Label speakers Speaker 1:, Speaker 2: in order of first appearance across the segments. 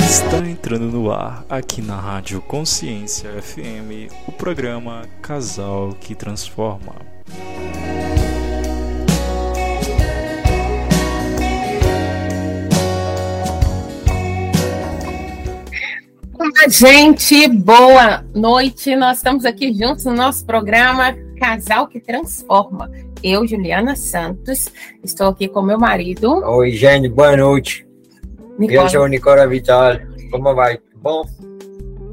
Speaker 1: Está entrando no ar, aqui na Rádio Consciência FM, o programa Casal que Transforma.
Speaker 2: Gente, boa noite. Nós estamos aqui juntos no nosso programa Casal que Transforma. Eu, Juliana Santos, estou aqui com meu marido.
Speaker 3: Oi, gente, boa noite. Nicola. Eu sou Nicola Vital. Como vai? Bom?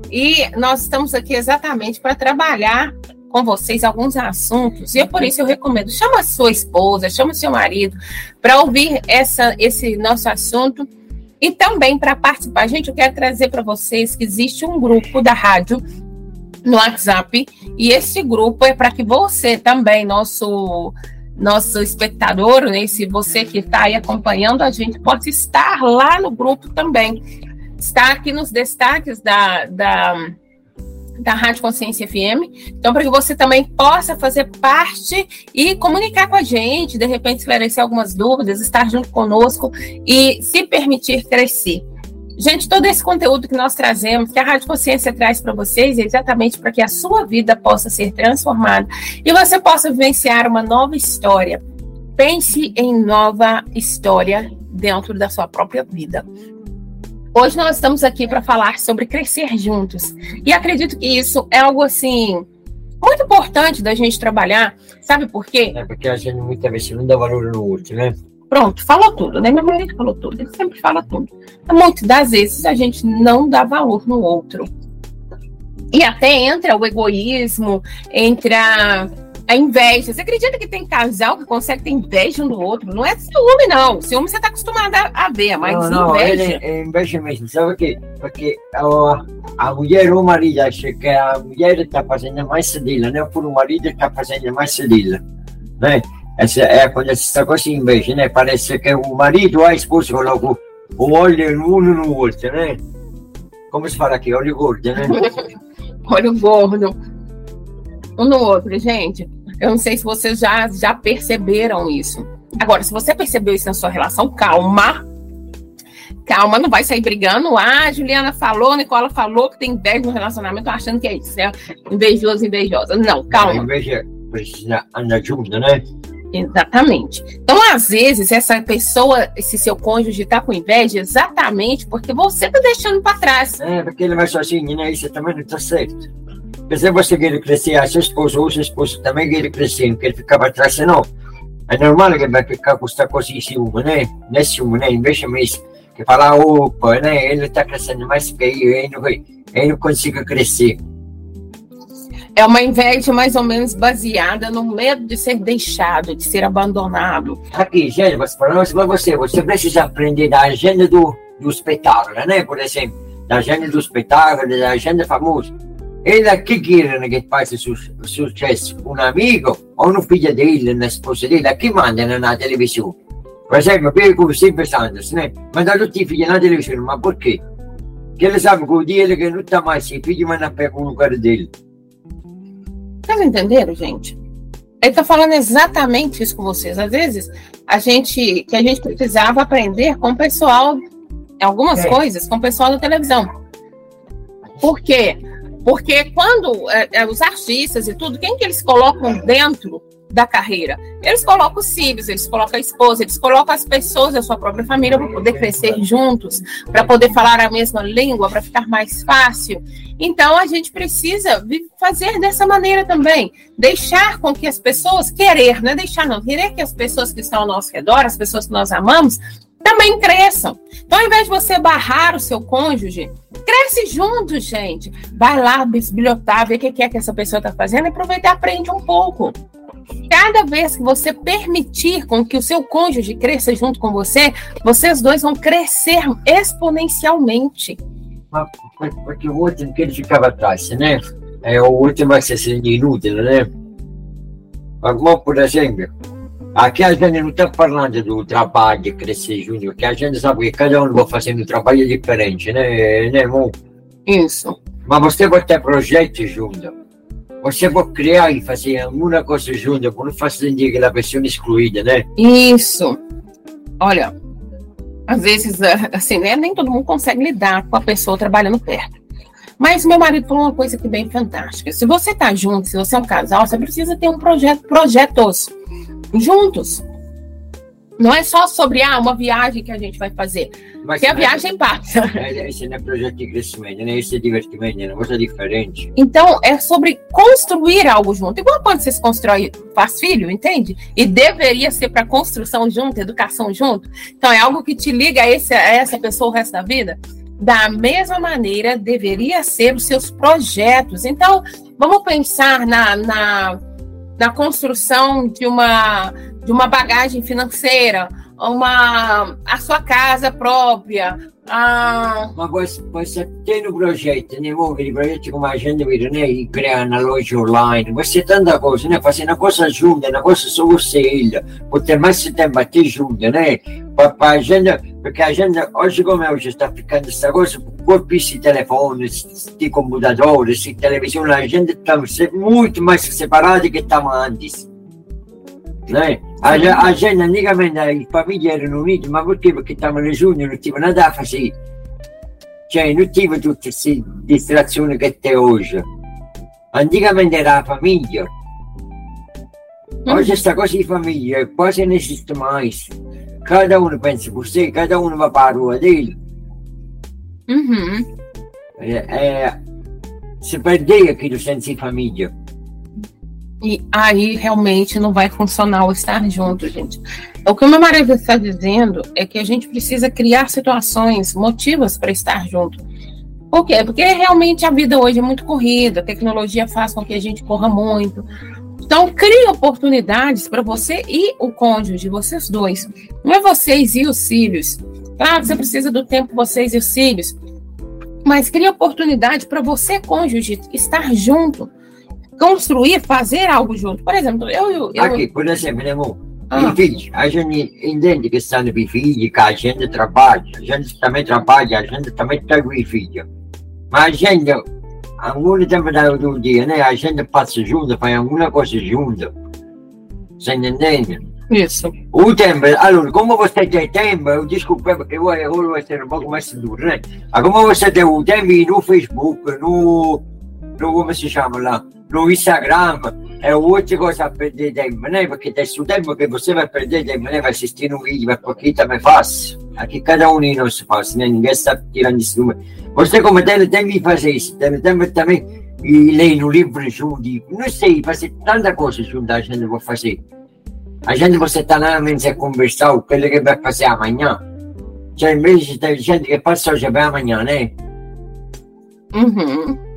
Speaker 2: E nós estamos aqui exatamente para trabalhar com vocês alguns assuntos, e é por isso eu recomendo, chama a sua esposa, chama o seu marido, para ouvir essa, esse nosso assunto e também para participar. Gente, eu quero trazer para vocês que existe um grupo da rádio no WhatsApp, e esse grupo é para que você também, nosso nosso espectador, né, se você que está aí acompanhando a gente, possa estar lá no grupo também. Está aqui nos destaques da, da, da Rádio Consciência FM. Então, para que você também possa fazer parte e comunicar com a gente, de repente esclarecer algumas dúvidas, estar junto conosco e se permitir crescer. Gente, todo esse conteúdo que nós trazemos, que a Rádio Consciência traz para vocês, é exatamente para que a sua vida possa ser transformada e você possa vivenciar uma nova história. Pense em nova história dentro da sua própria vida. Hoje nós estamos aqui para falar sobre crescer juntos. E acredito que isso é algo assim muito importante da gente trabalhar. Sabe por quê?
Speaker 3: É porque a gente muitas vezes não dá valor no outro, né?
Speaker 2: Pronto, falou tudo, né? Meu marido falou tudo, ele sempre fala tudo. Muitas das vezes a gente não dá valor no outro. E até entra o egoísmo, entra a inveja. Você acredita que tem casal que consegue ter inveja um do outro? Não é ciúme, não. Ciúme você está acostumado a ver, mas não, não, inveja.
Speaker 3: É, é inveja mesmo. Sabe o quê? Porque a, a mulher ou o marido acha que a mulher está fazendo mais dela, né? Por o marido está fazendo mais dela, né? Essa, é quando essa coisa de inveja, né? Parece que o marido ou a esposa colocam o olho um no outro, né? Como se fala aqui? Olho gordo, né?
Speaker 2: olho gordo. Um no outro, gente. Eu não sei se vocês já, já perceberam isso. Agora, se você percebeu isso na sua relação, calma. Calma, não vai sair brigando. Ah, Juliana falou, Nicola falou que tem inveja no relacionamento, achando que é isso, né? Invejoso, invejosa. Não, calma.
Speaker 3: Inveja precisa andar junto, né?
Speaker 2: Exatamente. Então, às vezes, essa pessoa, esse seu cônjuge está com inveja exatamente porque você está deixando para trás.
Speaker 3: É, porque ele vai sozinho, né? Isso também não está certo. Porque se você quer crescer, a sua esposa ou seu esposo também quer crescer, não quer ficar para trás, não. É normal que vai ficar com essa coisa em ciúme, né? Não é ciúme, né? Invece mesmo que falar, opa, né? Ele está crescendo mais que eu, ele não, ele não consigo crescer.
Speaker 2: É uma inveja mais ou menos baseada no medo de ser deixado, de ser abandonado.
Speaker 3: Aqui, gente, falando para você, você precisa aprender da agenda do, do espetáculo, né? Por exemplo, da agenda do espetáculo, da agenda famosa. Ele aqui quer que faz sucesso, um amigo ou um filho dele, uma esposa dele, aqui manda na televisão. Por exemplo, eu como sempre Sanders, né? Manda tutti i figli televisão, ma perché? Che ele sabe que o dia ele que não está mais, se filho vai na pé com o lugar dele.
Speaker 2: Vocês entenderam, gente? Ele está falando exatamente isso com vocês. Às vezes, a gente que a gente precisava aprender com o pessoal, algumas é. coisas, com o pessoal da televisão. Por quê? Porque quando é, é, os artistas e tudo, quem que eles colocam dentro da carreira. Eles colocam os filhos, eles colocam a esposa, eles colocam as pessoas da sua própria família para poder crescer juntos, para poder falar a mesma língua, para ficar mais fácil. Então a gente precisa fazer dessa maneira também, deixar com que as pessoas querer, não é deixar não, querer que as pessoas que estão ao nosso redor, as pessoas que nós amamos, também cresçam. Então, ao invés de você barrar o seu cônjuge, cresce junto, gente. Vai lá bisbilhotar, ver o que é que essa pessoa está fazendo aproveita e aprende um pouco. Cada vez que você permitir com que o seu cônjuge cresça junto com você, vocês dois vão crescer exponencialmente.
Speaker 3: Porque o último que ele ficava atrás, né? É, o último vai ser inútil, né? Mas, por exemplo, aqui a gente não está falando do trabalho de crescer junto, porque a gente sabe que cada um vai fazendo um trabalho diferente, né, né irmão?
Speaker 2: Isso.
Speaker 3: Mas você vai ter projetos juntos. Você pode criar e fazer alguma coisa junto, por não fazer aquela pessoa excluída, né?
Speaker 2: Isso. Olha, às vezes, assim, né? Nem todo mundo consegue lidar com a pessoa trabalhando perto. Mas meu marido falou uma coisa que bem fantástica. Se você tá junto, se você é um casal, você precisa ter um projeto, projetos juntos. Não é só sobre ah, uma viagem que a gente vai fazer. Mas porque a viagem passa.
Speaker 3: Esse não é projeto de crescimento, né? Esse é divertimento, é uma coisa diferente.
Speaker 2: Então, é sobre construir algo junto. Igual quando você se constrói, faz filho, entende? E deveria ser para construção junto, educação junto. Então, é algo que te liga a, esse, a essa pessoa o resto da vida. Da mesma maneira, deveria ser os seus projetos. Então, vamos pensar na, na, na construção de uma, de uma bagagem financeira, uma, a sua casa própria. A...
Speaker 3: Ma questo, questo pieno progetto, ne muovi i progetti come agenda Virenei, crea una loja online, queste tante cose, ne fai una cosa giunta, una cosa solo se poter mettere tempo a te giunta, né? Per, per agenda, perché la gente oggi come oggi sta applicando questa cosa, con questi telefoni, questi computatori, queste televisioni, la gente sta molto più separati che stavamo antes. Né? A, a gente antigamente le famiglie erano unite, ma perché? Perché stavano giugno, non avevano nada a fare. Cioè, non aveva tutte queste distrazioni che c'è oggi. Anticamente era la famiglia. Oggi questa cosa di famiglia quasi non esiste mai. Cada uno pensa per sé, cada uno va per la rua dele.
Speaker 2: Uhum.
Speaker 3: É, é, se perder aquilo senso de família.
Speaker 2: E aí realmente não vai funcionar o estar junto, gente. O que o meu marido está dizendo é que a gente precisa criar situações, motivos para estar junto. Por quê? Porque realmente a vida hoje é muito corrida, a tecnologia faz com que a gente corra muito. Então, crie oportunidades para você e o cônjuge, vocês dois. Não é vocês e os filhos. Claro você precisa do tempo, vocês e os filhos. Mas crie oportunidade para você, cônjuge, estar junto construir, fazer algo junto. Por exemplo, eu. eu
Speaker 3: Aqui, por exemplo, né, amor? Ah. Filhos, a gente entende que de filho, que a gente trabalha, a gente também trabalha, a gente também tem filho. Mas a gente, algum tempo do dia, né? A gente passa junto, faz alguma coisa junto. Você entende?
Speaker 2: Isso.
Speaker 3: O tempo, allora, como você tem tempo, desculpa, porque eu, eu vou ser um pouco mais duro, né? Como você tem o tempo no Facebook, no, no como se chama lá? No Instagram è outra cosa a perder tempo, né? Porque tem o tempo que você vai perder tempo, né? Vai assistir um vídeo, vai porque também faz. Aqui cada um de nós faz, né? Ninguém está tirando isso. Você como tem tempo de fazer isso, tem tempo também e ler no livro junto, não sei, fazer tanta coisa junto a gente vai fazer. A gente você está na mente a conversar o que ele vai fazer amanhã. Cioè invece tem gente que passa hoje vai amanhã, né?
Speaker 2: Uhum.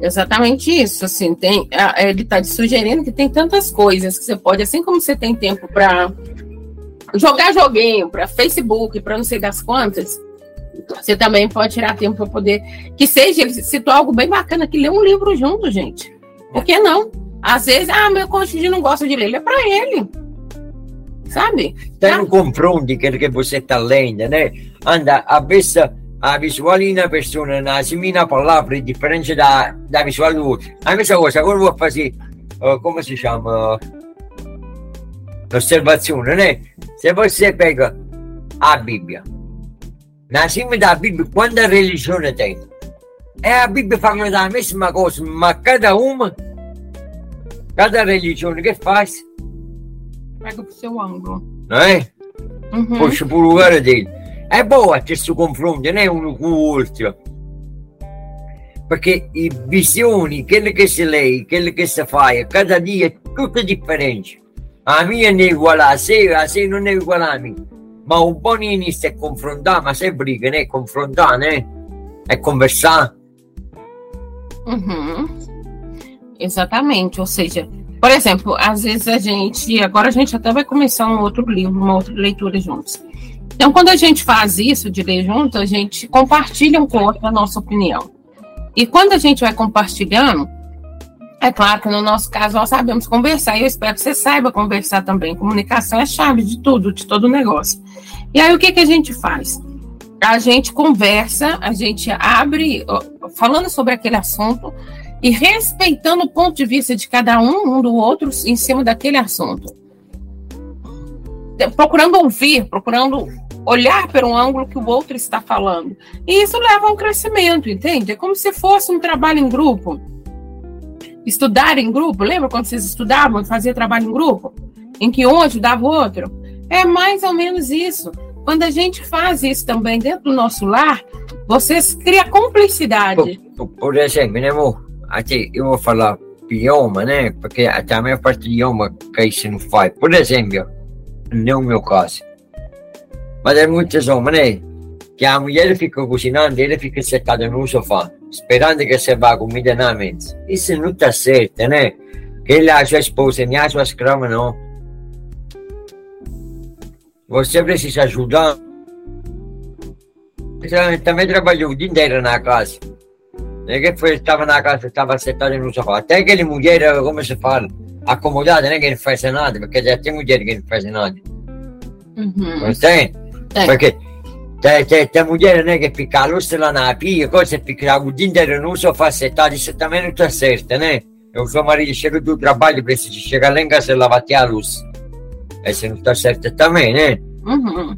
Speaker 2: Exatamente isso, assim, tem, ele está sugerindo que tem tantas coisas que você pode, assim como você tem tempo para jogar joguinho, para Facebook, para não sei das quantas, você também pode tirar tempo para poder, que seja, ele citou algo bem bacana, que lê um livro junto, gente. Por que não? Às vezes, ah, meu cônjuge não gosta de ler, é para ele. Sabe?
Speaker 3: Tem um confronto que você está lendo, né? Anda, a vista a visuale di una persona, una simile parola, a differenza da, da visuale di voce. A questa cosa, come vuoi fare, uh, come si chiama, l'osservazione, né? Se você pega a Bibbia, na cima da Bibbia, quanta religione tem? E a Bibbia parla da mesma cosa, ma cada uma, cada religione che faz,
Speaker 2: pega seu ângulo.
Speaker 3: Não é? Uhum. Puxa pro lugar dele. È buono questo confronto, non è uno con l'altro. Perché le visioni, quelle che si lei, quelle che si fa, cada dia è tutto differente. A mia non è uguale a sé, a sé non è uguale a me. Ma un po' inizia a confrontare, ma sempre che ne confrontare, né? É conversar.
Speaker 2: Uhum. Exatamente, ou seja, por exemplo, às vezes a gente, agora a gente até vai começar um outro livro, uma outra leitura juntos. Então, quando a gente faz isso de ler junto, a gente compartilha um com o outro a nossa opinião. E quando a gente vai compartilhando, é claro que no nosso caso nós sabemos conversar, e eu espero que você saiba conversar também. Comunicação é chave de tudo, de todo negócio. E aí o que, que a gente faz? A gente conversa, a gente abre, falando sobre aquele assunto e respeitando o ponto de vista de cada um, um do outro, em cima daquele assunto. Procurando ouvir, procurando olhar para um ângulo que o outro está falando. E isso leva a um crescimento, entende? É como se fosse um trabalho em grupo. Estudar em grupo, lembra quando vocês estudavam e faziam trabalho em grupo? Em que um ajudava o outro? É mais ou menos isso. Quando a gente faz isso também dentro do nosso lar, vocês criam cumplicidade.
Speaker 3: Por, exemplo, né, amor? Até eu vou falar idioma, né? Porque até a maior parte do idioma que isso não faz. Por exemplo, não é o meu caso. Mas é muitos homens, né? Que a mulher fica cozinhando e ele fica sentado no sofá, esperando que você vá comida na mente. Isso não está certo, né? Que ele é a sua esposa, nem a sua escrava, não. Você precisa ajudar. Você também trabalhou o dia inteiro na casa. Ninguém foi, estava na casa, estava sentado no sofá. Até aquele mulher, como se fala, acomodada, né? Que não faz nada, porque já tem mulher que não faz nada.
Speaker 2: Uhum.
Speaker 3: Você?
Speaker 2: É.
Speaker 3: Perché te, te, te mulher né, che fica l'ostra na pia, cosa fica o dia inteiro no sofá sentado, isso também não está certo, né? O seu marido chega do trabalho, precisa chegar lá em casa e lavar a luz. Isso não está certo também, né?
Speaker 2: Uhum.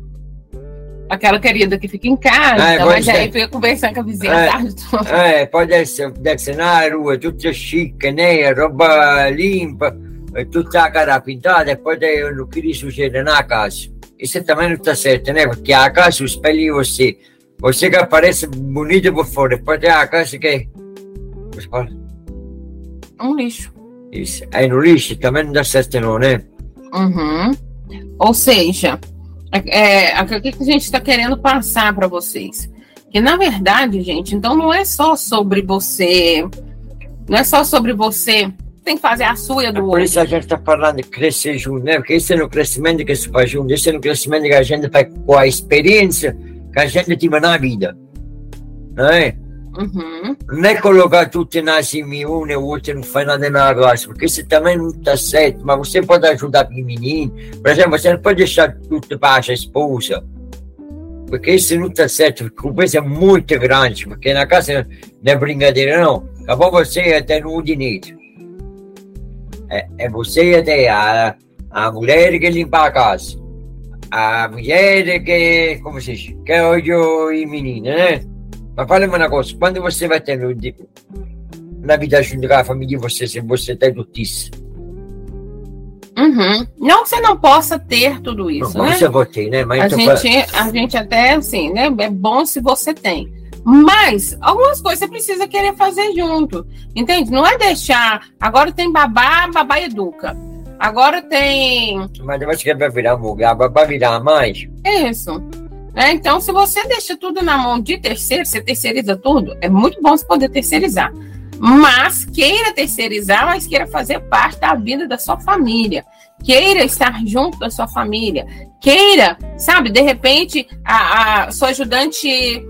Speaker 2: Aquela querida que fica em casa,
Speaker 3: É,
Speaker 2: mas
Speaker 3: é.
Speaker 2: aí fica conversando com a vizinha
Speaker 3: É.
Speaker 2: a tarde toda.
Speaker 3: Eh, pode essere, deve essere na rua, tutta chic, né? Roba limpa, eh, tutta a cara pintata e poi que lhe succede na casa. Isso também não está certo, né? Porque a casa espelha você. Você que aparece bonito por fora, depois tem a casa que. Se fala?
Speaker 2: Um lixo.
Speaker 3: Isso. Aí no lixo também não dá certo, não, né?
Speaker 2: Uhum. Ou seja, é, é, o que a gente está querendo passar para vocês? Que na verdade, gente, então não é só sobre você, não é só sobre você tem que fazer a sua a
Speaker 3: É
Speaker 2: do
Speaker 3: por isso a gente está falando de crescer junto, né? Porque esse é o crescimento que se faz junto, esse é o crescimento que a gente faz com a experiência que a gente teve na vida. Não é?
Speaker 2: Uhum.
Speaker 3: não é colocar tudo em um e o outro não faz nada na raça, porque isso também não está certo, mas você pode ajudar o menino. Por exemplo, você não pode deixar tudo para a esposa, porque isso não está certo, peso é muito grande, porque na casa não é brincadeira, não. Acabou você até no dinheiro. É, é você até a, a mulher que limpa a casa. A mulher que, como se diz, que olha e menina, né? Mas fala-me uma coisa, quando você vai ter no, na vida junto com a família de você, se você tem notícia,
Speaker 2: Uhum. Não que você não possa ter tudo isso,
Speaker 3: não,
Speaker 2: né?
Speaker 3: você ter, né? Mas
Speaker 2: A gente, a gente até, assim, né? É bom se você tem. Mas algumas coisas você precisa querer fazer junto. Entende? Não é deixar. Agora tem babá, babá educa. Agora tem.
Speaker 3: mas depois que vai virar mulher, vai virar mais.
Speaker 2: É isso. É, então, se você deixa tudo na mão de terceiro, você terceiriza tudo, é muito bom você poder terceirizar. Mas queira terceirizar, mas queira fazer parte da vida da sua família. Queira estar junto da sua família. Queira, sabe, de repente, a, a sua ajudante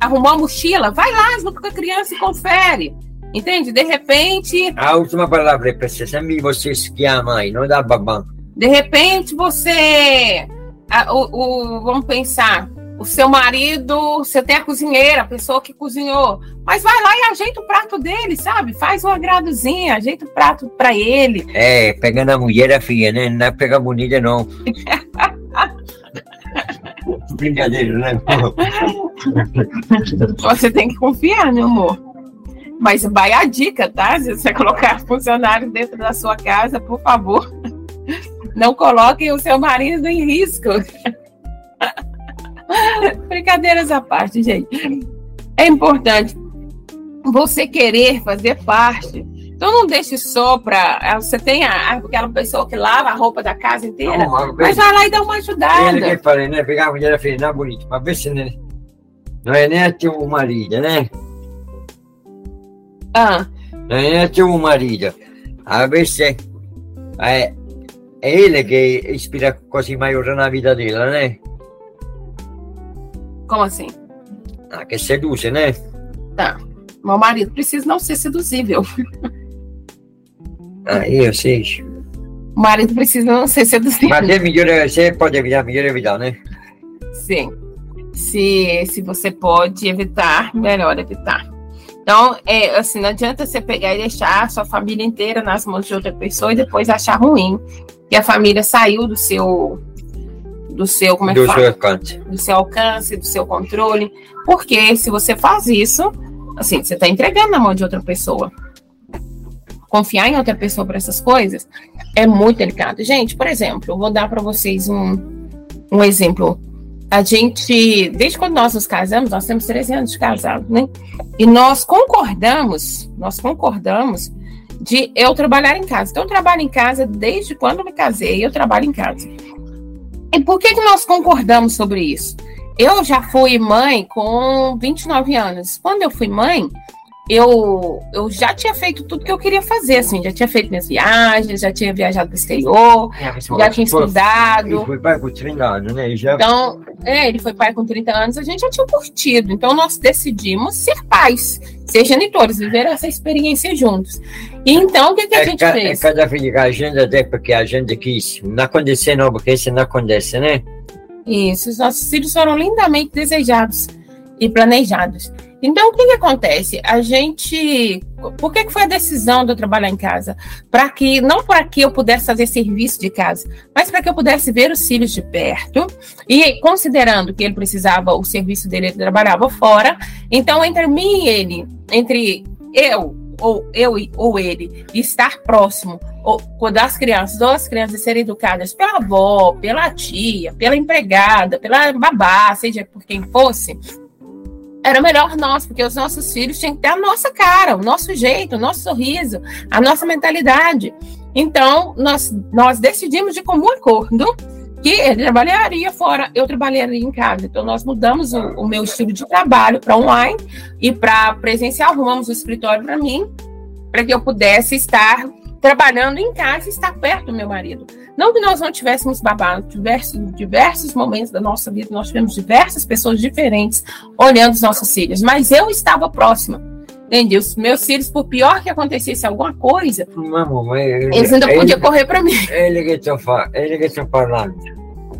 Speaker 2: arrumou a mochila, vai lá junto com a criança e confere. Entende? De repente,
Speaker 3: A última palavra é para sempre você se ama aí, não dá babão.
Speaker 2: De repente você. a- o, o- vamos pensar, o seu marido, você tem a cozinheira, a pessoa que cozinhou, mas vai lá e ajeita o prato dele, sabe? Faz um agradozinho, ajeita o prato para ele.
Speaker 3: É, pegando a mulher, a filha, né? Não é pegar bonita, não. Brincadeira, né?
Speaker 2: Você tem que confiar, meu amor. Mas vai a dica, tá? Se você colocar funcionário dentro da sua casa, por favor, não coloquem o seu marido em risco. Brincadeiras à parte, gente. É importante você querer fazer parte. Então não deixe só para. Você tem a- aquela pessoa que lava a roupa da casa inteira,
Speaker 3: Não, mas
Speaker 2: mas vai lá e dá uma
Speaker 3: Ele
Speaker 2: ajudada.
Speaker 3: que fala, né? Pegar a mulher, a não é bonito, mas vê se né? não é nem ter um marido, né?
Speaker 2: Ah,
Speaker 3: Não é nem ter um marido. A veces é, é ele que inspira coisas maiores na vida dela, né?
Speaker 2: como assim?
Speaker 3: Ah, que seduz, né?
Speaker 2: Tá. Meu marido precisa não ser seduzível.
Speaker 3: Eu sei.
Speaker 2: O marido precisa não ser seduzível.
Speaker 3: Mas é melhor, você pode evitar, melhor evitar, né?
Speaker 2: Sim. Se, se você pode evitar, melhor evitar. Então, é, assim, não adianta você pegar e deixar a sua família inteira nas mãos de outra pessoa e depois achar ruim que a família saiu do seu do seu, como é que
Speaker 3: Do seu alcance.
Speaker 2: do seu alcance, do seu controle, porque se você faz isso, assim, você está entregando na mão de outra pessoa. Confiar em outra pessoa para essas coisas é muito delicado. Gente, por exemplo, eu vou dar para vocês um, um exemplo. A gente, desde quando nós nos casamos, nós temos 13 anos de casado, né? E nós concordamos, nós concordamos de eu trabalhar em casa. Então, eu trabalho em casa desde quando me casei, eu trabalho em casa. E por que, que nós concordamos sobre isso? Eu já fui mãe com 29 anos. Quando eu fui mãe, eu, eu já tinha feito tudo que eu queria fazer, assim, já tinha feito minhas viagens, já tinha viajado para o exterior, já tinha estudado.
Speaker 3: Foi pai com 30 anos, né? Já
Speaker 2: Então, é, ele foi pai com 30 anos, a gente já tinha curtido. Então, nós decidimos ser pais, ser genitores, viver essa experiência juntos. E então, o que, que a
Speaker 3: é,
Speaker 2: gente
Speaker 3: ca-
Speaker 2: fez?
Speaker 3: é cada filho com a agenda até porque a gente quis. Não aconteceu não, porque isso não acontece, né?
Speaker 2: Isso, os nossos filhos foram lindamente desejados e planejados. Então, o que, que acontece? A gente. Por que, que foi a decisão de eu trabalhar em casa? Para que, não para que eu pudesse fazer serviço de casa, mas para que eu pudesse ver os filhos de perto. E considerando que ele precisava, o serviço dele, ele trabalhava fora. Então, entre mim e ele, entre eu, ou eu ou ele, estar próximo ou, quando as crianças, ou as crianças serem educadas pela avó, pela tia, pela empregada, pela babá, seja por quem fosse, era melhor nós, porque os nossos filhos tinham que ter a nossa cara, o nosso jeito, o nosso sorriso, a nossa mentalidade. Então, nós, nós decidimos de comum acordo que ele trabalharia fora, eu trabalharia em casa. Então, nós mudamos o, o meu estilo de trabalho para online e para presencial, arrumamos o escritório para mim, para que eu pudesse estar trabalhando em casa e estar perto do meu marido. Não que nós não tivéssemos babado, diversos, diversos momentos da nossa vida, nós tivemos diversas pessoas diferentes olhando os nossos filhos, mas eu estava próxima. Entende? Os meus filhos, por pior que acontecesse alguma coisa,
Speaker 3: Mamma, mas
Speaker 2: eles ainda
Speaker 3: ele,
Speaker 2: podiam correr para mim.
Speaker 3: ele che sto fa- ele parlando.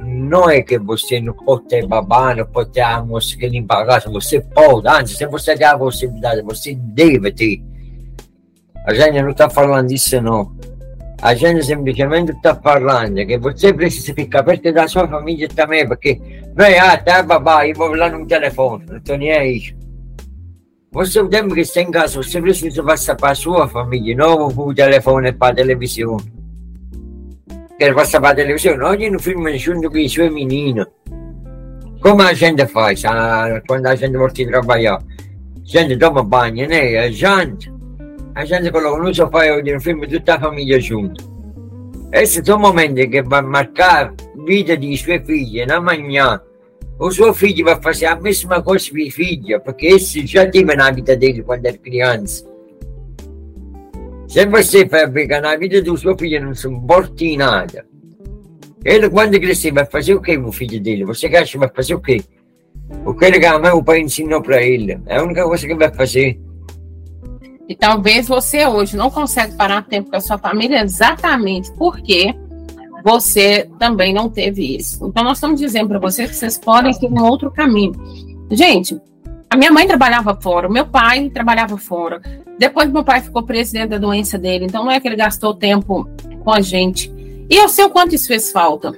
Speaker 3: Non è che você não pode ter babá, não pode ter a moça que limpa a casa. Você pode, antes, se você tem a possibilidade, você deve ter. A gente não está falando disso, não. A gente semplicemente está falando che você precisa ficar perto da sua família também, porque não é, ah, tá babá, eu vou lá no telefone, não estou nem aí. Você o tempo que está em casa, você precisa passar para a sua família, não o telefone para a televisão. Quer passar para a televisão? Oggi non filma nessuno con i suoi menini. Come la gente fa ah, quando la gente vuole lavorare? La gente toma bagno, né? La gente, la gente quello che non so fare oggi un film tutta la famiglia junto. Questi sono momenti che va a marcare la vita dei suoi figli, non mangiare. O suo figlio va a fare la stessa cosa per i figli, perché essi già avevano la vita degli quando era crianza. Se você fabbrica na vida do seu filho não se importa em nada. Ele, quando crescer, vai fazer o que com o filho dele? Você acha que vai fazer o quê? O que ele a mãe o pai ensinou para ele. É a única coisa que vai fazer.
Speaker 2: E talvez você hoje não consegue parar tempo com a sua família exatamente porque você também não teve isso. Então, nós estamos dizendo para vocês que vocês podem ter um outro caminho. Gente, a minha mãe trabalhava fora, o meu pai trabalhava fora. Depois, meu pai ficou preso dentro da doença dele. Então, não é que ele gastou tempo com a gente. E eu sei o quanto isso fez falta.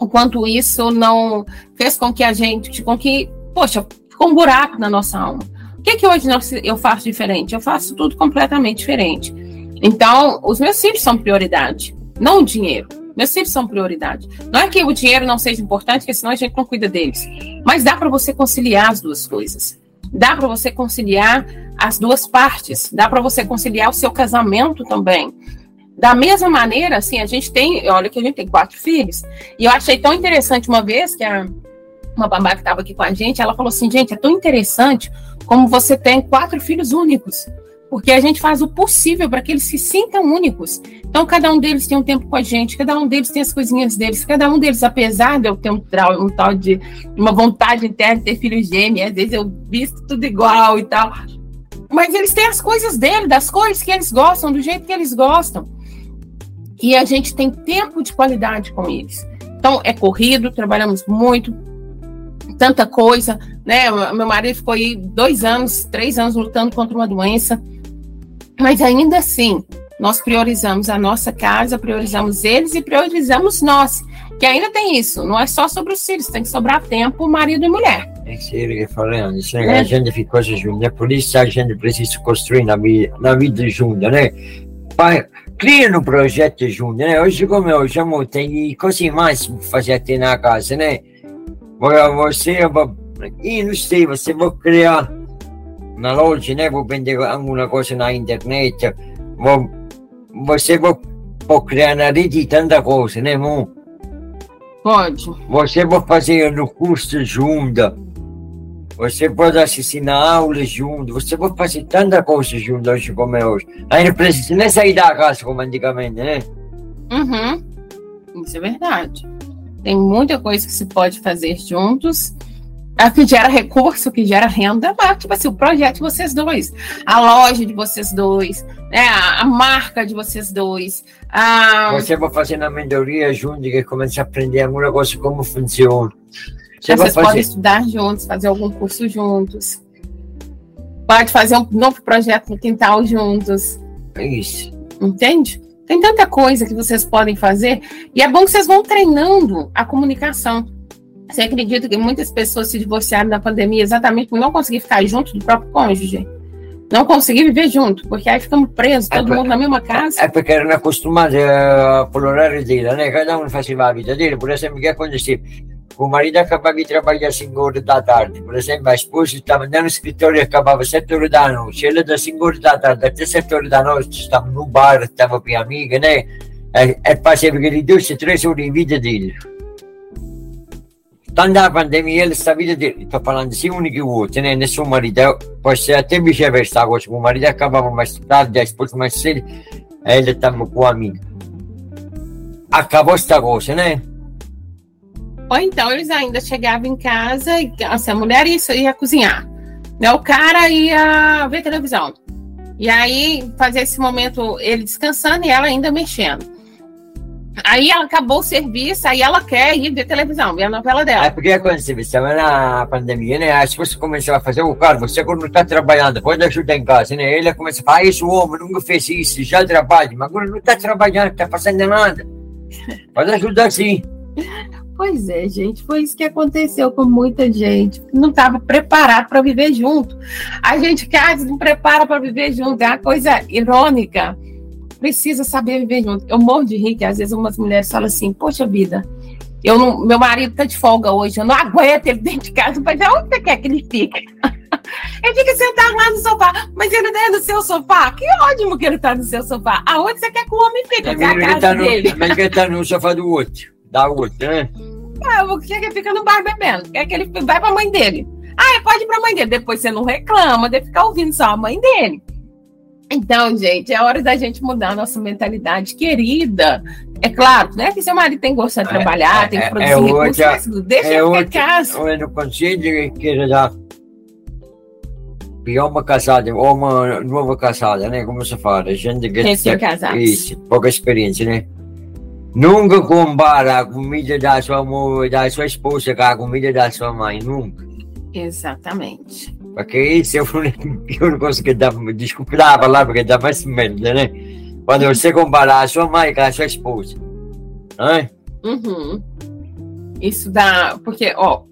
Speaker 2: O quanto isso não fez com que a gente, com que, poxa, ficou um buraco na nossa alma. Que, que hoje eu faço diferente? Eu faço tudo completamente diferente. Então, os meus filhos são prioridade, não o dinheiro. Meus filhos são prioridade. Não é que o dinheiro não seja importante, porque senão a gente não cuida deles. Mas dá para você conciliar as duas coisas. Dá para você conciliar as duas partes. Dá para você conciliar o seu casamento também. Da mesma maneira, assim, a gente tem, olha que a gente tem quatro filhos, e eu achei tão interessante uma vez que a, uma babá que estava aqui com a gente, ela falou assim, gente, é tão interessante como você tem quatro filhos únicos, porque a gente faz o possível para que eles se sintam únicos. Então, cada um deles tem um tempo com a gente, cada um deles tem as coisinhas deles, cada um deles, apesar de eu ter um, trau- um tal de uma vontade interna de ter filhos gêmeos, às vezes eu visto tudo igual e tal, mas eles têm as coisas dele, das cores que eles gostam, do jeito que eles gostam. E a gente tem tempo de qualidade com eles. Então, é corrido, trabalhamos muito, tanta coisa, né? Meu marido ficou aí dois anos, três anos lutando contra uma doença, mas ainda assim, nós priorizamos a nossa casa, priorizamos eles e priorizamos nós. Que ainda tem isso, não é só sobre os filhos, tem que sobrar tempo marido e mulher.
Speaker 3: É sério que falando, isso, né? A gente ficou junto, né? Por isso a gente precisa construir na vida, na vida junto, né? Pai, cria um projeto junto, né? Hoje, como eu chamo, tem coisas mais para fazer aqui na casa, né? Você, e não sei, você vai criar na loja, né? Vou vender alguma coisa na internet, vou, você vai, vai criar na rede tanta coisa, né, amor?
Speaker 2: Pode.
Speaker 3: Você pode fazer no curso junto. Você pode assistir na aula junto. Você pode fazer tanta coisa junto hoje como é hoje. Aí não precisa nem sair da casa como antigamente, né?
Speaker 2: Uhum. Isso é verdade. Tem muita coisa que se pode fazer juntos. A que gera recurso, que gera renda, mas, tipo assim, o projeto de vocês dois, a loja de vocês dois, né, a, a marca de vocês dois. A...
Speaker 3: Você vai fazer na mentoria junto e começa a aprender alguma coisa como funciona.
Speaker 2: Você vocês fazer... podem estudar juntos, fazer algum curso juntos. Pode fazer um novo projeto no quintal juntos.
Speaker 3: É isso.
Speaker 2: Entende? Tem tanta coisa que vocês podem fazer e é bom que vocês vão treinando a comunicação. Você acredita que muitas pessoas se divorciaram na pandemia exatamente por não conseguir ficar junto do próprio cônjuge? Não conseguir viver junto, porque aí ficamos presos, todo é mundo na mesma casa.
Speaker 3: É porque eram acostumados uh, por horário dele, né? Cada um fazia a vida dele. Por exemplo, o que aconteceu? O marido acabava de trabalhar às 5 horas da tarde. Por exemplo, a esposa estava no escritório e acabava às 7 horas da noite. Ela das 5 horas da tarde até 7 horas da noite estava no bar, estava com a amiga, né? É, é aquele dois, três horas em vida dele. Quando a pandemia, ele sta vita sto parlando sia uno che vuole, né? nessun marito, può essere a te viceversa, cosa, o marido acabava mais tarde, a esposa mais cedo, e ele estava com a amiga. Acabou esta coisa, né?
Speaker 2: Ou então eles ainda chegavam em casa e assim, a mulher ia, ia cozinhar, né? o cara ia ver televisão. E aí fazia esse momento ele descansando e ela ainda mexendo. Aí ela acabou o serviço, aí ela quer ir ver televisão, ver a novela dela.
Speaker 3: É porque aconteceu, estava na pandemia, né? Aí você começou a fazer o cara, você quando está trabalhando, pode ajudar em casa, né? Ele começa a falar, ah, o homem nunca fez isso, já trabalha, mas agora não está trabalhando, não está fazendo nada. Pode ajudar sim.
Speaker 2: Pois é, gente, foi isso que aconteceu com muita gente. Não estava preparado para viver junto. A gente quase não prepara para viver junto. É uma coisa irônica precisa saber viver junto. Eu morro de rir que às vezes umas mulheres falam assim, poxa vida, eu não, meu marido tá de folga hoje, eu não aguento ele dentro de casa, mas onde você quer que ele fique? ele fica sentado lá no sofá, mas ele não é no seu sofá? Que ótimo que ele tá no seu sofá. Aonde você quer que o homem fique?
Speaker 3: Mas, tá no, ele tá no sofá do outro, da outra, né?
Speaker 2: Ah, o que ele fica no bar bebendo? Quer que ele vai pra mãe dele. Ah, pode ir pra mãe dele. Depois você não reclama de ficar ouvindo só a mãe dele. Então, gente, é hora da gente mudar a nossa mentalidade querida. É claro, né? Que seu marido tem que gostar de é, trabalhar, é, tem que é, produzir é recursos, outra, mas deixa é ele ficar em casa.
Speaker 3: Eu não consigo que já pior uma casada ou uma nova casada, né? Como se fala, gente
Speaker 2: que
Speaker 3: isso, pouca experiência, né? Nunca compara a comida da sua mãe, da sua esposa com a comida da sua mãe, nunca.
Speaker 2: Exatamente.
Speaker 3: Porque isso é a única coisa que dá, desculpa a palavra, que dá mais merda, né? Quando você comparar a sua mãe com a sua esposa. Né?
Speaker 2: Uhum. Isso dá. Porque, ó,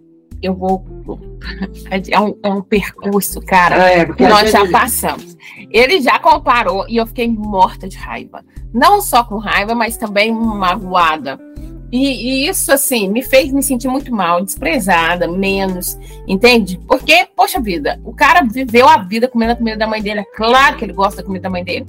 Speaker 2: eu vou. É um, é um percurso, cara, ah, é, que nós já passamos. Ele já comparou e eu fiquei morta de raiva. Não só com raiva, mas também magoada. E, e, isso, assim, me fez me sentir muito mal, desprezada, menos, entende? Porque, poxa vida, o cara viveu a vida comendo a comida da mãe dele. É claro que ele gosta da comida da mãe dele.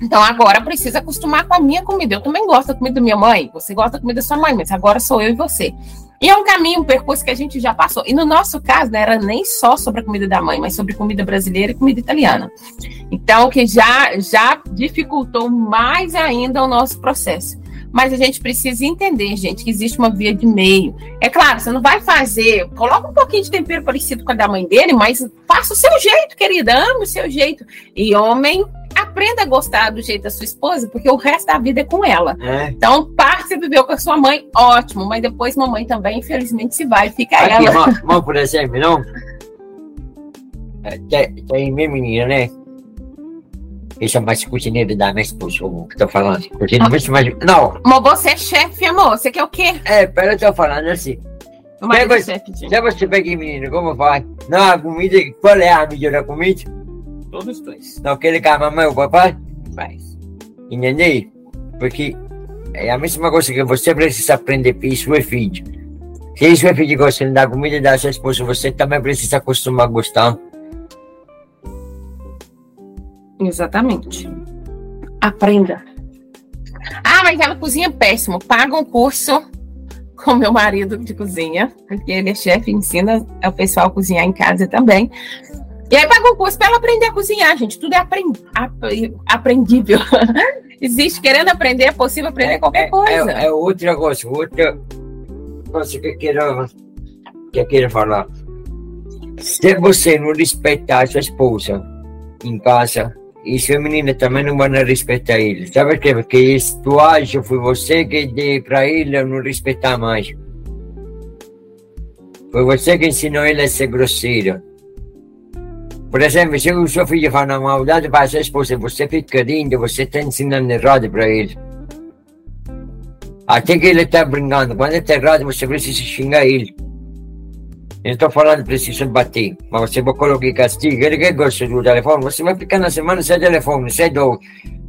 Speaker 2: Então agora precisa acostumar com a minha comida. Eu também gosto da comida da minha mãe. Você gosta da comida da sua mãe, mas agora sou eu e você. E é um caminho, um percurso que a gente já passou. E no nosso caso, não era nem só sobre a comida da mãe, mas sobre comida brasileira e comida italiana. Então, que já, já dificultou mais ainda o nosso processo. Mas a gente precisa entender, gente, que existe uma via de meio. É claro, você não vai fazer, coloca um pouquinho de tempero parecido com a da mãe dele, mas faça o seu jeito, querida, ame o seu jeito. E homem, aprenda a gostar do jeito da sua esposa, porque o resto da vida é com ela. É. Então, parte você viveu com a sua mãe, ótimo, mas depois mamãe também, infelizmente, se vai, fica Aqui,
Speaker 3: ela. Mãe, por exemplo, não? É, tem, tem minha menina, né? Eu sou mais cozinheiro da minha esposa, o que tô falando. Cozinheiro ah. mais... Não.
Speaker 2: Mas você é chefe, amor. Você quer o quê?
Speaker 3: É, pera, eu tô falando assim.
Speaker 2: Mas é chefe,
Speaker 3: já você pega menino, como faz? Não, a comida, qual é a melhor comida?
Speaker 2: Todos dois.
Speaker 3: Não, aquele que a mamãe e o papai? Faz. Entendeu? Porque é a mesma coisa que você precisa aprender para seu filho. Se seu filho gosta da comida da sua esposa, você também precisa acostumar a gostar.
Speaker 2: Exatamente. Aprenda. Ah, mas ela cozinha péssimo. Paga um curso com meu marido de cozinha, porque ele é chefe, ensina o pessoal a cozinhar em casa também. E aí paga um curso para ela aprender a cozinhar, gente. Tudo é aprend... aprendível. Existe, querendo aprender, é possível aprender é, qualquer coisa.
Speaker 3: É, é, outra coisa, outra coisa que eu quero, que eu falar. Se você não respeitar a sua esposa em casa, e sua menina também não vão respeitar ele. Sabe por quê? Porque tu acha foi você que deu para ele não respeitar mais. Foi você que ensinou ele a ser grosseiro. Por exemplo, se o seu filho faz uma maldade para a sua esposa, você fica rindo, você está ensinando errado para ele. Até que ele está brincando. Quando ele está errado, você precisa xingar ele. Eu estou falando precisa bater, mas você vai colocar castigo. Ele que gosta do telefone, você vai ficar na semana sem telefone, sem dor.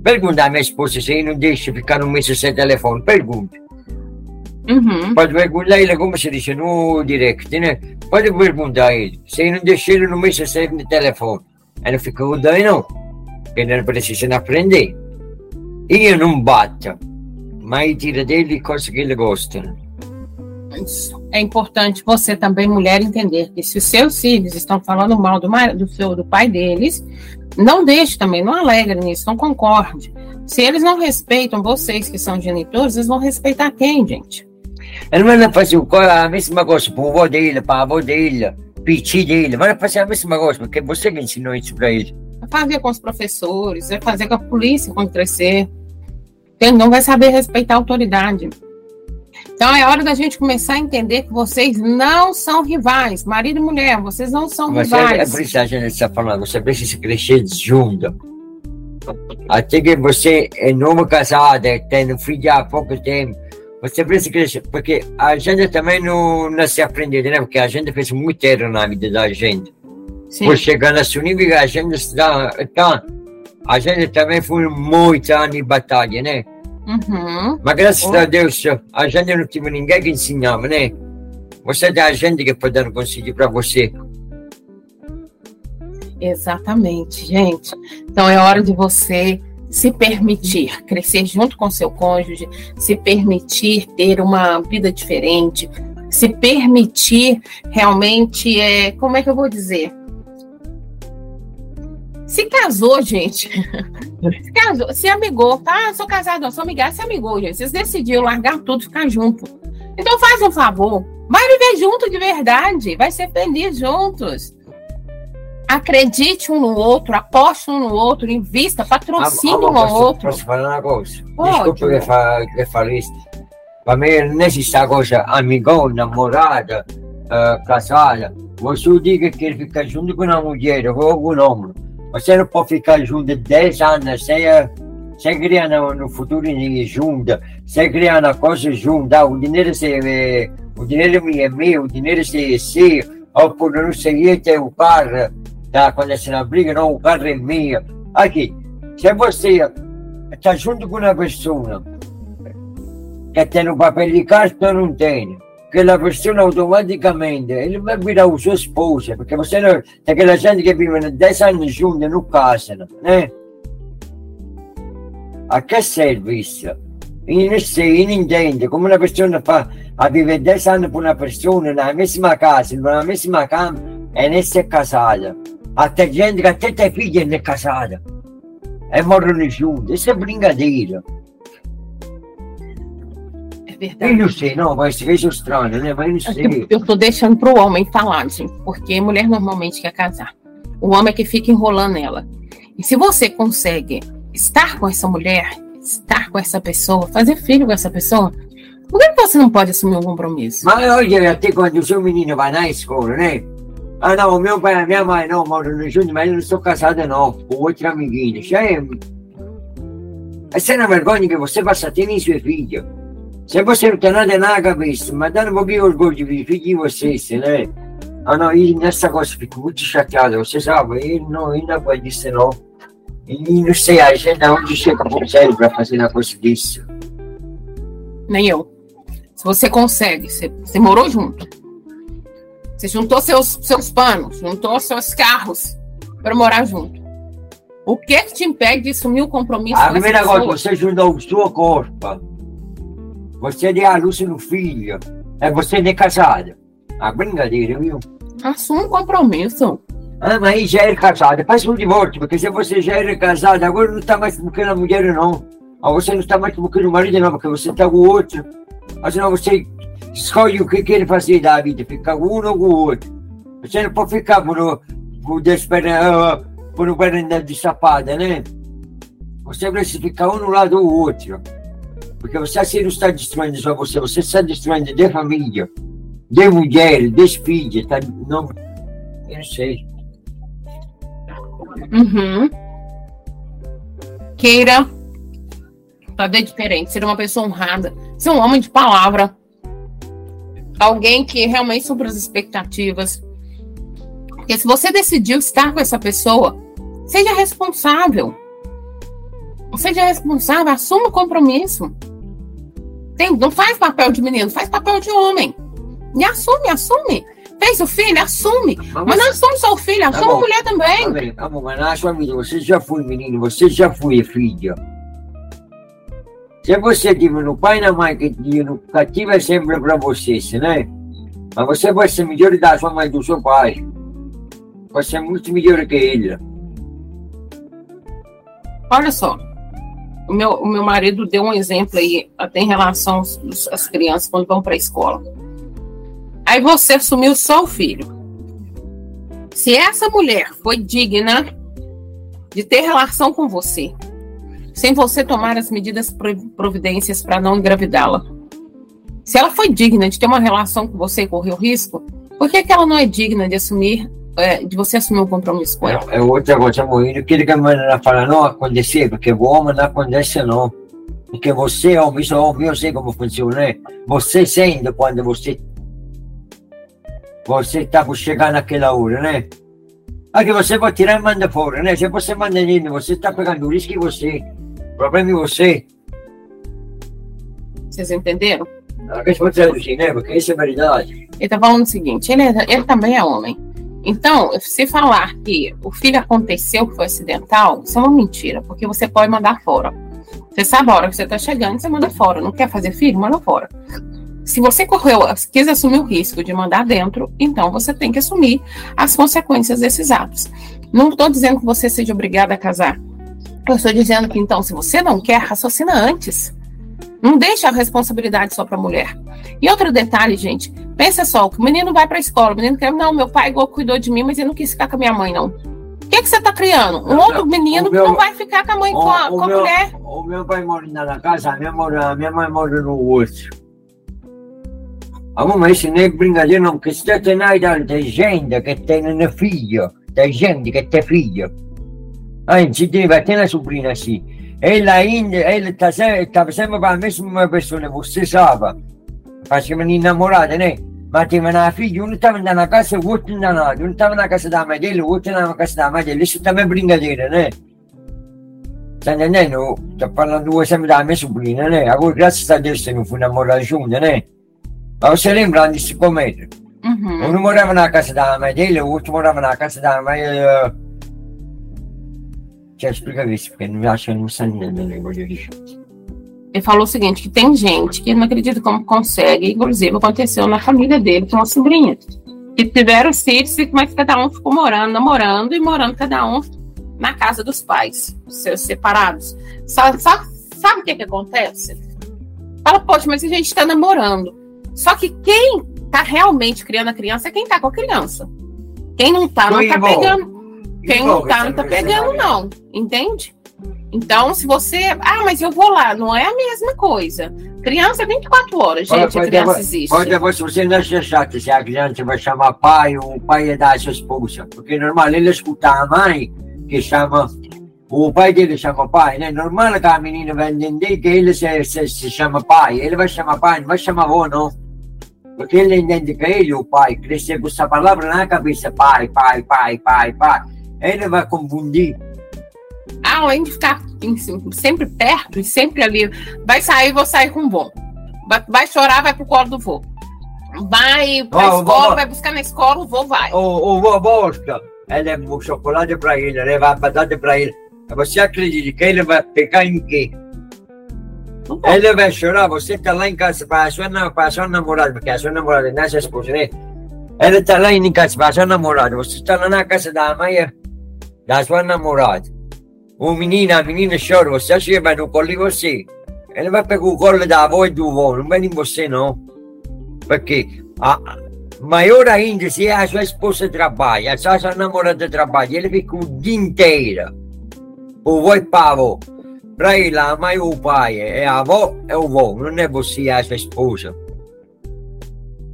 Speaker 3: Pergunta à minha esposa se ele não deixa ficar um mês sem telefone. Pergunta.
Speaker 2: Uhum.
Speaker 3: Pode perguntar ele como se diz no direct, né? Pode perguntar a ele. Se ele não deixa ele no mês sem telefone. Ele não fica daí não. Ele precisa aprender. E eu não bato. Mas tira dele coisa que ele gosta.
Speaker 2: É importante você também, mulher, entender que se os seus filhos estão falando mal do, do, seu, do pai deles, não deixe também, não alegre nisso, não concorde. Se eles não respeitam vocês que são genitores, eles vão respeitar quem, gente?
Speaker 3: Ele vai fazer a mesma coisa para o avô dele, para a avó dele, piti dele, vai fazer a mesma coisa, porque você que ensinou isso para ele.
Speaker 2: Vai fazer com os professores, vai fazer com a polícia quando crescer. Ele não vai saber respeitar a autoridade. Então é hora da gente começar a entender que vocês não são rivais, marido e mulher, vocês não são
Speaker 3: Mas
Speaker 2: rivais.
Speaker 3: É, é por isso que a gente está falando, você precisa crescer junto. Até que você é novo casado, tem um filho há pouco tempo, você precisa crescer, porque a gente também não, não se aprende, né? Porque a gente fez muito erro na vida da gente. Sim. Por chegar nesse nível, a gente está, está, a gente também foi muitos anos de batalha, né?
Speaker 2: Uhum.
Speaker 3: Mas graças oh. a Deus, a gente não tinha ninguém que ensinava, né? Você é a gente que pode dar um conselho para você.
Speaker 2: Exatamente, gente. Então é hora de você se permitir crescer junto com seu cônjuge, se permitir ter uma vida diferente, se permitir realmente, é, como é que eu vou dizer? Se casou, gente. Se casou, se amigou, tá? Sou casado, não, sou amiga, se amigou, gente. Vocês decidiram largar tudo, ficar junto. Então faz um favor. Vai viver junto de verdade. Vai ser feliz juntos. Acredite um no outro, aposte um no outro, invista, patrocine um ao outro.
Speaker 3: Posso falar uma coisa? Pode. Desculpa que, fa que falo isso. Para mim, não existe coisa amigão, namorada, uh, casada. Você diga que ele fica junto com uma mulher ou com um homem você não pode ficar junto 10 anos sem, sem criar no, no futuro junto, sem criar uma coisa junto. o dinheiro é, o dinheiro é meu, o dinheiro é seu, ou por não seguir tem o carro, tá? quando você não briga, não, o carro é meu. Aqui, se você está junto com uma pessoa que tem um papel de carta, não tem aquela pessoa automaticamente ele vai virar o seu esposa, porque você não. Tem aquela gente que vive 10 anos juntos e não casam, né? A que serve isso? E não sei, não entende como uma pessoa fa a viver 10 anos com uma pessoa na mesma casa, na mesma cama e não ser casada. Até gente que até tem filha é casada. E morrono juntos. Isso é brincadeira
Speaker 2: verdade. Eu
Speaker 3: não sei, não, mas veja estranho, né? Mas não sei.
Speaker 2: Eu, tô deixando pro homem falar, gente, porque mulher normalmente quer casar. O homem é que fica enrolando ela. E se você consegue estar com essa mulher, estar com essa pessoa, fazer filho com essa pessoa, por que você não pode assumir um compromisso?
Speaker 3: Mas olha, até quando o seu menino vai na escola, né? Ah, não, o meu pai a minha mãe não moram juntos, mas eu não sou casada não, com outra amiguinha. Já é... Essa é uma vergonha que você passa ter em sua filha. Se você não tem nada na cabeça, mas dá um pouquinho orgulho de filho de vocês, né? Ah, não, e nessa coisa eu fico muito chateado, você sabe, eu não, eu não aguento isso não. E não sei a agenda onde chega com sério para fazer um coisa disso.
Speaker 2: Nem eu. Se você consegue, você, você morou junto. Você juntou seus, seus panos, juntou seus carros para morar junto. O que, que te impede de assumir o compromisso?
Speaker 3: A primeira coisa, você juntou o seu corpo. Você deu a luz no filho. É você de casada. A brincadeira, viu?
Speaker 2: Assuma um compromisso.
Speaker 3: Ah, mas aí já era casada. Faz um divórcio, porque se você já era casada, agora não está mais buscando a mulher, não. Ah, você não está mais buscando o marido, não, porque você está com o outro. Mas não, você escolhe o que quer fazer da vida, ficar um ou o outro. Você não pode ficar por, por, desperna, por perna de sapada, né? Você precisa ficar um no lado do outro. Porque você assim não está destruindo só você, você está destruindo de família, de mulher, de filhos, tá? Não, eu não sei.
Speaker 2: Uhum. Queira fazer diferente, ser uma pessoa honrada, ser um homem de palavra, alguém que realmente supra as expectativas. Porque se você decidiu estar com essa pessoa, seja responsável. Seja responsável, assuma o compromisso. Tem, não faz papel de menino, faz papel de homem. E assume, assume. Fez o filho, assume. Mas, mas não assume só o filho, assume tá a mulher também.
Speaker 3: Tá bem, tá bom, mas vida, você já foi menino, você já foi filha. Se você tiver no pai e na mãe que cativo é sempre para você, né? Mas você vai ser melhor da sua mãe do seu pai. Vai ser muito melhor que ele.
Speaker 2: Olha só, o meu, o meu marido deu um exemplo aí, até em relação às crianças quando vão para a escola. Aí você assumiu só o filho. Se essa mulher foi digna de ter relação com você, sem você tomar as medidas providências para não engravidá-la, se ela foi digna de ter uma relação com você e correu risco, por que, que ela não é digna de assumir é, de você assumir um compromisso com ela.
Speaker 3: É outra coisa, Moinho, que ele que a fala não acontecer, porque o homem não acontece não. Porque você, homem, isso homem, eu sei como funciona, né? Você sente quando você você está por chegar naquela hora, né? Aqui você vai tirar e manda fora, né? Se você manda nele, você está pegando o risco em você. Problema é você.
Speaker 2: Vocês entenderam?
Speaker 3: Ah, que pode traduzir, né? Porque isso é verdade. Ele
Speaker 2: está falando o seguinte, ele, é, ele também é homem. Então, se falar que o filho aconteceu, que foi acidental, isso é uma mentira, porque você pode mandar fora. Você sabe a hora que você está chegando, você manda fora. Não quer fazer filho? Manda fora. Se você correu, quis assumir o risco de mandar dentro, então você tem que assumir as consequências desses atos. Não estou dizendo que você seja obrigada a casar. Eu estou dizendo que, então, se você não quer, raciocina antes. Não deixa a responsabilidade só para a mulher. E outro detalhe, gente, pensa só, o menino vai para a escola, o menino quer, não, meu pai cuidou de mim, mas ele não quis ficar com a minha mãe, não. O que, que você está criando? Um outro menino meu, que não vai ficar com a mãe, o, com, a, com
Speaker 3: meu,
Speaker 2: a mulher.
Speaker 3: O meu pai mora na casa, a minha, mora, a minha mãe mora no outro. A mamãe se não é brincadeira não, porque se tem na idade, tem gente que tem filho, tem gente que tem filho. Anzi, deve ter uma sobrinha assim. Ela ainda, ela estava sempre, sempre com a mesma pessoa, você sabe. Facevano innamorate, né? Mettevano la figlia, uno stava andando a casa e l'altro andando, uno stava a casa da madre, l'altro andava a casa da madre, e stava a brigadere, né? Sta entendendo? Sto parlando due sempre della mia sobrina, né? Agora, grazie a Dio, se non fu innamorata giunta, né? Ma você lembra antes com'era?
Speaker 2: Uhum.
Speaker 3: Uno morava na casa da madre, l'altro morava na casa da madre. Cioè, spiega questo, perché non mi lascia non sa niente, ne voglio dire.
Speaker 2: Ele falou o seguinte, que tem gente que não acredita como consegue, inclusive aconteceu na família dele, com uma sobrinha, que tiveram filhos, mas cada um ficou morando, namorando e morando cada um na casa dos pais, seus separados. Sabe, sabe, sabe o que, que acontece? Fala, poxa, mas a gente está namorando. Só que quem está realmente criando a criança é quem está com a criança. Quem não está, não está pegando. Quem não está, não está pegando, não. Entende? Então, se você. Ah, mas eu vou lá, não é a mesma coisa. Criança é 24 horas, gente. Pode, a criança
Speaker 3: pode,
Speaker 2: existe.
Speaker 3: Pode, se você não acha chato se a criança vai chamar pai o pai é da sua esposa. Porque é normal ele escutar a mãe que chama. O pai dele chama pai, né? Normal que a menina vai entender que ele se, se, se chama pai. Ele vai chamar pai, não vai chamar avô, não. Porque ele entende que ele, o pai, crescer com essa palavra na cabeça, pai, pai, pai, pai, pai. Ele vai confundir
Speaker 2: além de ficar sempre perto e sempre ali, vai sair, vou sair com o vô. Vai, vai chorar, vai pro colo do vô. Vai pra oh, escola, vai buscar na escola, o vô vai.
Speaker 3: O, o vô busca. Ele é o chocolate para ele, leva a batata para ele. Você acredita que ele vai pegar em quê? Ele vai chorar, você está lá em casa para a sua, para a sua namorada, porque a sua namorada é sua esposa, né? Ele está lá em casa para a sua namorada, você está lá na casa da mãe da sua namorada. O menino, a menina chora, você acha que vai no colo de você? Ele vai pegar o colo da avó e do avô, não vai em você não. Porque a, maior ainda se a sua esposa trabalha, se a sua namorada trabalha, ele fica o dia inteiro. O avô e pavo. Para ele, a mãe o pai, é a avó, é o avô, não é você, a sua esposa.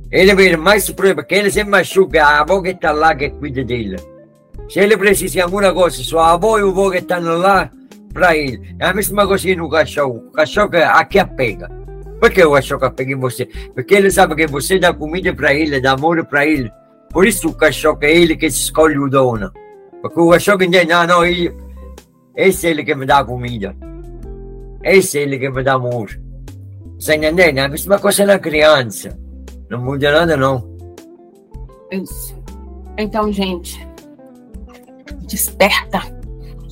Speaker 3: Ele vê mais problema, porque ele se machuca, a avó que está lá que cuida dele. Se ele precisa de alguma coisa, sua avó e o avô que estão lá para ele. É a mesma coisa no cachorro. O cachorro aqui apega. Por que o cachorro apega em você? Porque ele sabe que você dá comida para ele, dá amor para ele. Por isso o cachorro é ele que escolhe o dono. Porque o cachorro entende, ah, não, ele, esse é ele que me dá comida. Esse é ele que me dá amor. Você entende? É a mesma coisa na criança. Não muda nada, não.
Speaker 2: Isso. Então, gente, desperta,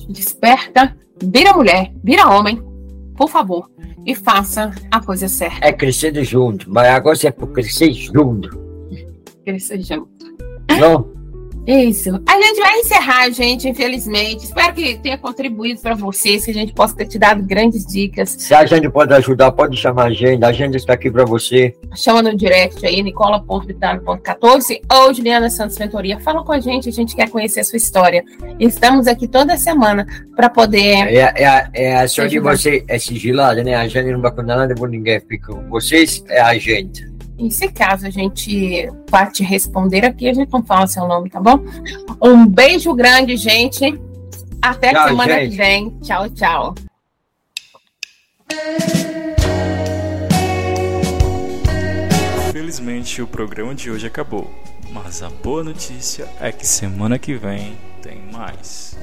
Speaker 2: desperta, vira mulher, vira homem, por favor, e faça a coisa certa.
Speaker 3: É crescer junto, mas agora é por crescer junto.
Speaker 2: Crescer junto.
Speaker 3: Não?
Speaker 2: Isso. A gente vai encerrar, gente, infelizmente. Espero que tenha contribuído para vocês, que a gente possa ter te dado grandes dicas.
Speaker 3: Se a gente pode ajudar, pode chamar a gente. A gente está aqui para você.
Speaker 2: Chama no direct aí, nicola.vitale.14 ou Juliana Santos Mentoria. Fala com a gente, a gente quer conhecer a sua história. Estamos aqui toda semana para poder.
Speaker 3: É, é, é a senhora de você é sigilada, né? A gente não vai contar nada por ninguém. Fica vocês é a gente.
Speaker 2: E se caso a gente vá te responder aqui, a gente não fala seu nome, tá bom? Um beijo grande, gente. Até tchau, semana gente. que vem. Tchau, tchau.
Speaker 1: Infelizmente o programa de hoje acabou, mas a boa notícia é que semana que vem tem mais.